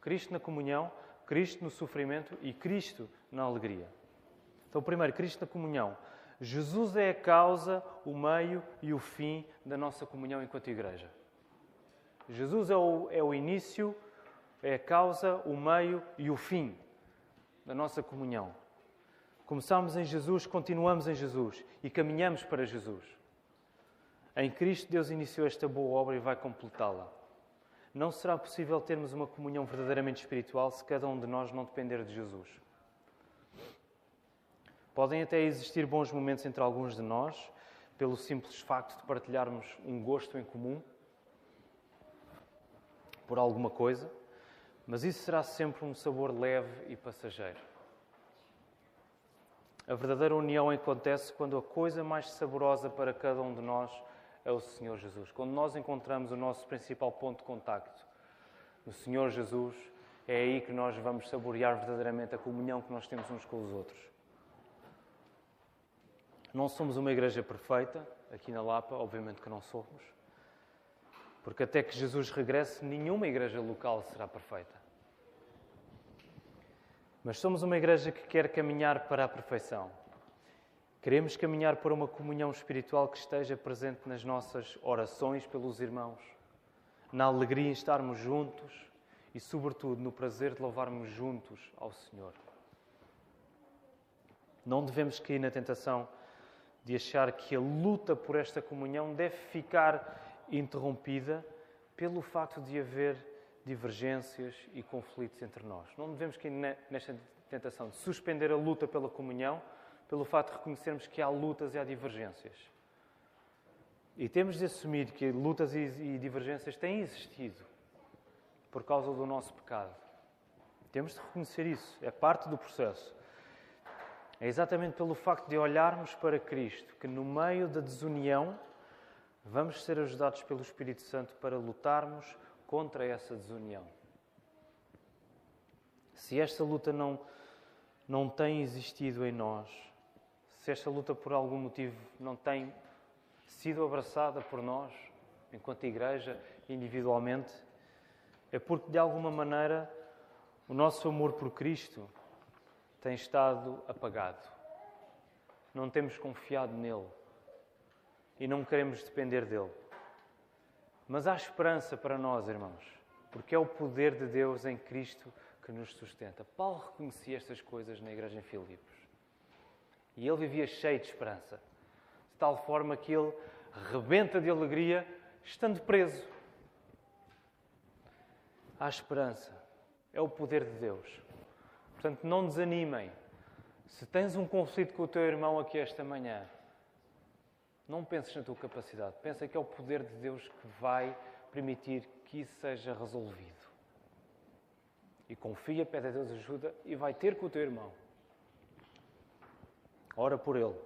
Cristo na comunhão, Cristo no sofrimento e Cristo na alegria. Então, primeiro, Cristo na comunhão. Jesus é a causa, o meio e o fim da nossa comunhão enquanto igreja. Jesus é o, é o início, é a causa, o meio e o fim da nossa comunhão. Começamos em Jesus, continuamos em Jesus e caminhamos para Jesus. Em Cristo, Deus iniciou esta boa obra e vai completá-la. Não será possível termos uma comunhão verdadeiramente espiritual se cada um de nós não depender de Jesus. Podem até existir bons momentos entre alguns de nós, pelo simples facto de partilharmos um gosto em comum por alguma coisa, mas isso será sempre um sabor leve e passageiro. A verdadeira união acontece quando a coisa mais saborosa para cada um de nós é o Senhor Jesus. Quando nós encontramos o nosso principal ponto de contacto no Senhor Jesus, é aí que nós vamos saborear verdadeiramente a comunhão que nós temos uns com os outros. Não somos uma igreja perfeita, aqui na Lapa, obviamente que não somos, porque até que Jesus regresse, nenhuma igreja local será perfeita. Mas somos uma igreja que quer caminhar para a perfeição. Queremos caminhar para uma comunhão espiritual que esteja presente nas nossas orações pelos irmãos, na alegria em estarmos juntos e, sobretudo, no prazer de louvarmos juntos ao Senhor. Não devemos cair na tentação de achar que a luta por esta comunhão deve ficar interrompida pelo facto de haver divergências e conflitos entre nós. Não devemos cair nesta tentação de suspender a luta pela comunhão pelo facto de reconhecermos que há lutas e há divergências. E temos de assumir que lutas e divergências têm existido por causa do nosso pecado. Temos de reconhecer isso, é parte do processo. É exatamente pelo facto de olharmos para Cristo que, no meio da desunião, vamos ser ajudados pelo Espírito Santo para lutarmos contra essa desunião. Se esta luta não, não tem existido em nós, se esta luta por algum motivo não tem sido abraçada por nós, enquanto igreja, individualmente, é porque de alguma maneira o nosso amor por Cristo tem estado apagado. Não temos confiado nele e não queremos depender dele. Mas há esperança para nós, irmãos, porque é o poder de Deus em Cristo que nos sustenta. Paulo reconhecia estas coisas na igreja em Filipos. E ele vivia cheio de esperança, de tal forma que ele rebenta de alegria estando preso. Há esperança, é o poder de Deus. Portanto, não desanimem. Se tens um conflito com o teu irmão aqui esta manhã, não penses na tua capacidade. Pensa que é o poder de Deus que vai permitir que isso seja resolvido. E confia, pede a Deus ajuda e vai ter com o teu irmão. Ora por ele.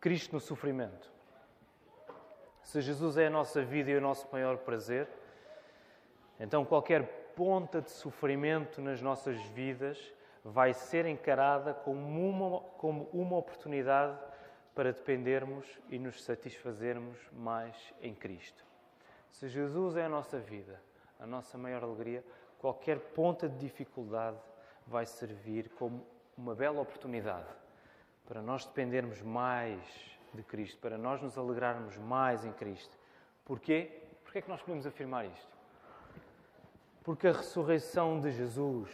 Cristo no sofrimento. Se Jesus é a nossa vida e o nosso maior prazer, então qualquer ponta de sofrimento nas nossas vidas vai ser encarada como uma, como uma oportunidade para dependermos e nos satisfazermos mais em Cristo. Se Jesus é a nossa vida, a nossa maior alegria, qualquer ponta de dificuldade vai servir como uma bela oportunidade para nós dependermos mais de Cristo, para nós nos alegrarmos mais em Cristo. Porquê? Porquê é que nós podemos afirmar isto? Porque a ressurreição de Jesus,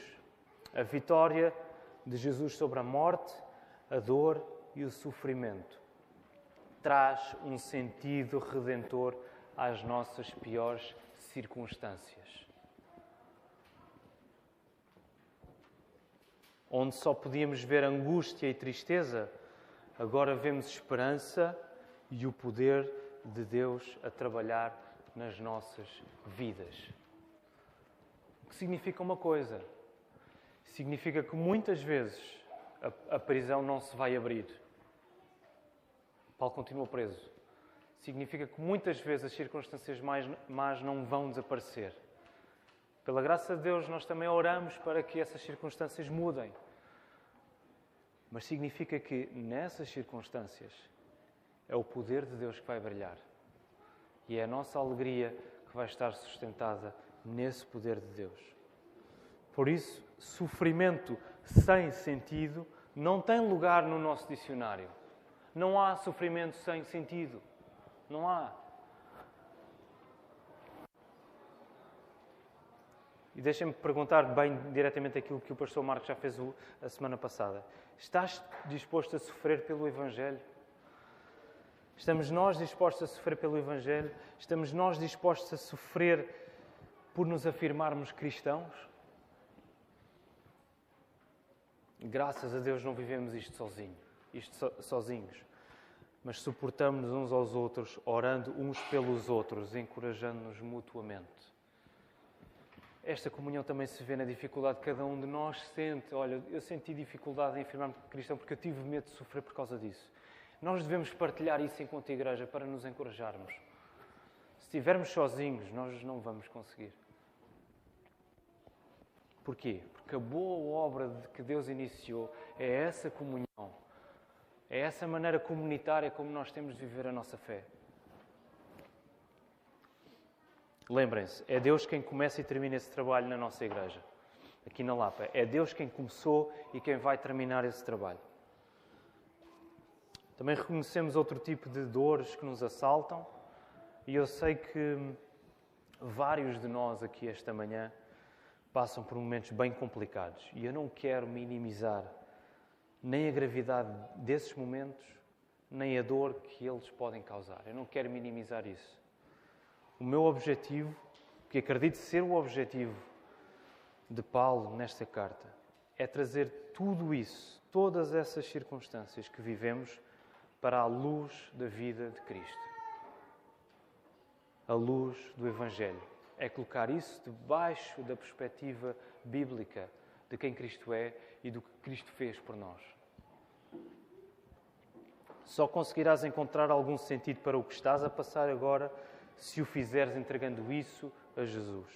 a vitória de Jesus sobre a morte, a dor e o sofrimento, traz um sentido redentor às nossas piores circunstâncias. Onde só podíamos ver angústia e tristeza, agora vemos esperança e o poder de Deus a trabalhar nas nossas vidas que significa uma coisa. Significa que muitas vezes a, a prisão não se vai abrir. Paulo continua preso. Significa que muitas vezes as circunstâncias mais más não vão desaparecer. Pela graça de Deus, nós também oramos para que essas circunstâncias mudem. Mas significa que nessas circunstâncias é o poder de Deus que vai brilhar. E é a nossa alegria que vai estar sustentada nesse poder de Deus. Por isso, sofrimento sem sentido não tem lugar no nosso dicionário. Não há sofrimento sem sentido. Não há. E deixem-me perguntar bem diretamente aquilo que o pastor Marcos já fez a semana passada. Estás disposto a sofrer pelo Evangelho? Estamos nós dispostos a sofrer pelo Evangelho? Estamos nós dispostos a sofrer por nos afirmarmos cristãos? Graças a Deus não vivemos isto sozinho, isto so, sozinhos, mas suportamos-nos uns aos outros, orando uns pelos outros, encorajando-nos mutuamente. Esta comunhão também se vê na dificuldade que cada um de nós sente. Olha, eu senti dificuldade em afirmar-me cristão porque eu tive medo de sofrer por causa disso. Nós devemos partilhar isso enquanto igreja para nos encorajarmos. Se estivermos sozinhos, nós não vamos conseguir. Porquê? Porque a boa obra que Deus iniciou é essa comunhão, é essa maneira comunitária como nós temos de viver a nossa fé. Lembrem-se, é Deus quem começa e termina esse trabalho na nossa igreja, aqui na Lapa. É Deus quem começou e quem vai terminar esse trabalho. Também reconhecemos outro tipo de dores que nos assaltam, e eu sei que vários de nós aqui esta manhã passam por momentos bem complicados, e eu não quero minimizar nem a gravidade desses momentos, nem a dor que eles podem causar. Eu não quero minimizar isso. O meu objetivo, que acredito ser o objetivo de Paulo nesta carta, é trazer tudo isso, todas essas circunstâncias que vivemos, para a luz da vida de Cristo. A luz do Evangelho. É colocar isso debaixo da perspectiva bíblica de quem Cristo é e do que Cristo fez por nós. Só conseguirás encontrar algum sentido para o que estás a passar agora se o fizeres entregando isso a Jesus,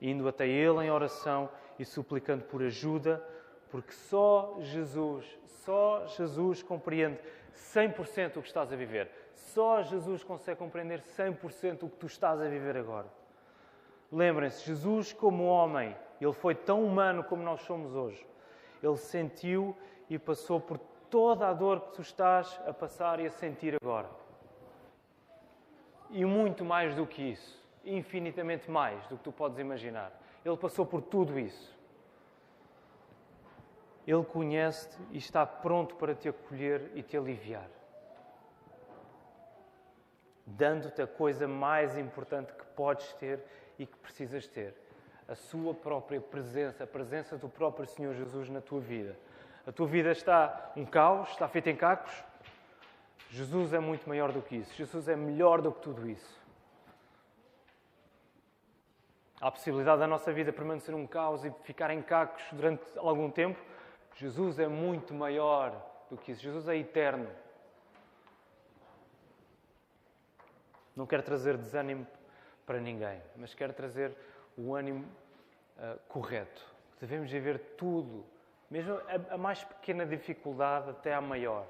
indo até Ele em oração e suplicando por ajuda, porque só Jesus, só Jesus compreende 100% o que estás a viver. Só Jesus consegue compreender 100% o que tu estás a viver agora. Lembrem-se, Jesus, como homem, ele foi tão humano como nós somos hoje. Ele sentiu e passou por toda a dor que tu estás a passar e a sentir agora. E muito mais do que isso, infinitamente mais do que tu podes imaginar. Ele passou por tudo isso. Ele conhece-te e está pronto para te acolher e te aliviar. Dando-te a coisa mais importante que podes ter e que precisas ter: a sua própria presença, a presença do próprio Senhor Jesus na tua vida. A tua vida está um caos, está feita em cacos, Jesus é muito maior do que isso. Jesus é melhor do que tudo isso. Há a possibilidade da nossa vida permanecer um caos e ficar em cacos durante algum tempo. Jesus é muito maior do que isso. Jesus é eterno. Não quero trazer desânimo para ninguém, mas quero trazer o ânimo uh, correto. Devemos viver tudo, mesmo a, a mais pequena dificuldade até a maior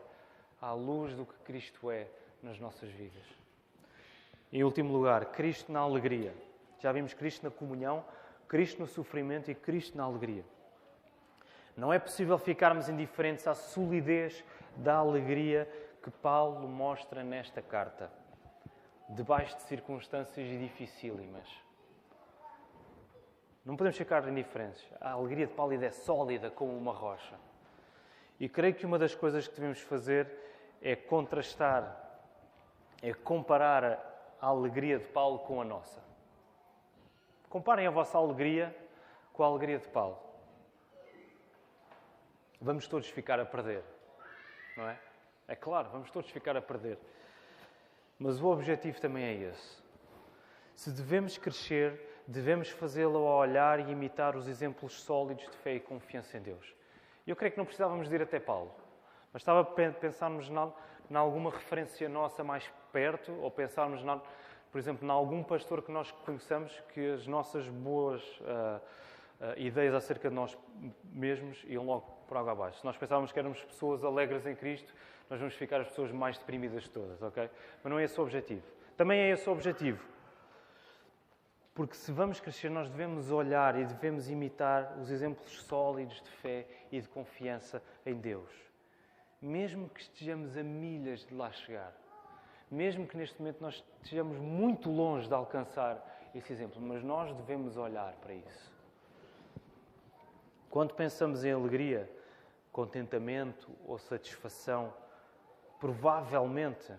à luz do que Cristo é nas nossas vidas. Em último lugar, Cristo na alegria. Já vimos Cristo na comunhão, Cristo no sofrimento e Cristo na alegria. Não é possível ficarmos indiferentes à solidez da alegria que Paulo mostra nesta carta, debaixo de circunstâncias dificílimas. Não podemos ficar indiferentes. A alegria de Paulo é sólida como uma rocha. E creio que uma das coisas que devemos fazer é contrastar, é comparar a alegria de Paulo com a nossa. Comparem a vossa alegria com a alegria de Paulo. Vamos todos ficar a perder, não é? É claro, vamos todos ficar a perder. Mas o objetivo também é esse. Se devemos crescer, devemos fazê-lo a olhar e imitar os exemplos sólidos de fé e confiança em Deus. Eu creio que não precisávamos de ir até Paulo. Bastava pensarmos em alguma referência nossa mais perto, ou pensarmos, na, por exemplo, em algum pastor que nós conheçamos que as nossas boas uh, uh, ideias acerca de nós mesmos iam logo por água abaixo. Se nós pensávamos que éramos pessoas alegres em Cristo, nós vamos ficar as pessoas mais deprimidas de todas, ok? Mas não é esse o objetivo. Também é esse o objetivo. Porque se vamos crescer, nós devemos olhar e devemos imitar os exemplos sólidos de fé e de confiança em Deus. Mesmo que estejamos a milhas de lá chegar. Mesmo que neste momento nós estejamos muito longe de alcançar esse exemplo, mas nós devemos olhar para isso. Quando pensamos em alegria, contentamento ou satisfação, provavelmente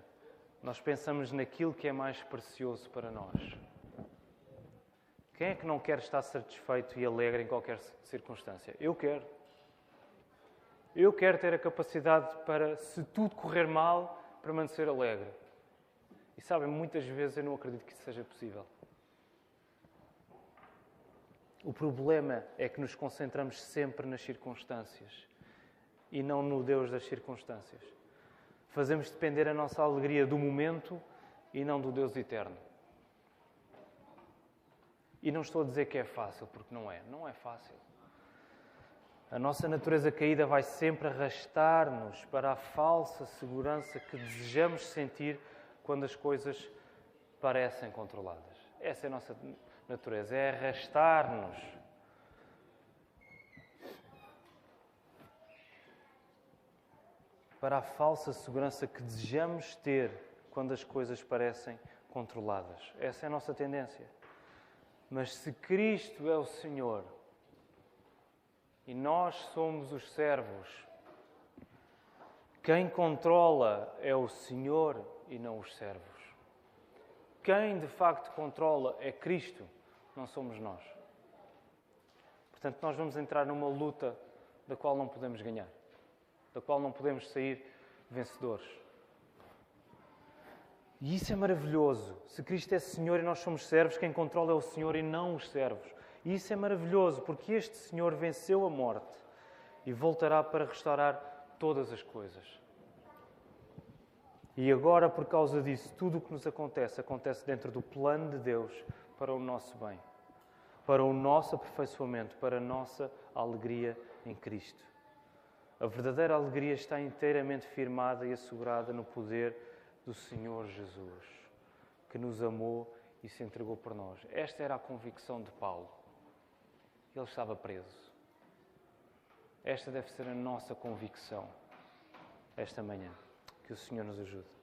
nós pensamos naquilo que é mais precioso para nós. Quem é que não quer estar satisfeito e alegre em qualquer circunstância? Eu quero. Eu quero ter a capacidade para, se tudo correr mal, permanecer alegre. E sabem, muitas vezes eu não acredito que isso seja possível. O problema é que nos concentramos sempre nas circunstâncias e não no Deus das circunstâncias. Fazemos depender a nossa alegria do momento e não do Deus eterno. E não estou a dizer que é fácil, porque não é. Não é fácil. A nossa natureza caída vai sempre arrastar-nos para a falsa segurança que desejamos sentir quando as coisas parecem controladas. Essa é a nossa natureza, é arrastar-nos. Para a falsa segurança que desejamos ter quando as coisas parecem controladas. Essa é a nossa tendência. Mas se Cristo é o Senhor e nós somos os servos, quem controla é o Senhor e não os servos. Quem de facto controla é Cristo, não somos nós. Portanto, nós vamos entrar numa luta da qual não podemos ganhar, da qual não podemos sair vencedores. E isso é maravilhoso. Se Cristo é Senhor e nós somos servos, quem controla é o Senhor e não os servos. E isso é maravilhoso, porque este Senhor venceu a morte e voltará para restaurar todas as coisas. E agora, por causa disso, tudo o que nos acontece, acontece dentro do plano de Deus para o nosso bem, para o nosso aperfeiçoamento, para a nossa alegria em Cristo. A verdadeira alegria está inteiramente firmada e assegurada no poder do Senhor Jesus, que nos amou e se entregou por nós. Esta era a convicção de Paulo. Ele estava preso. Esta deve ser a nossa convicção esta manhã. Que o Senhor nos ajude.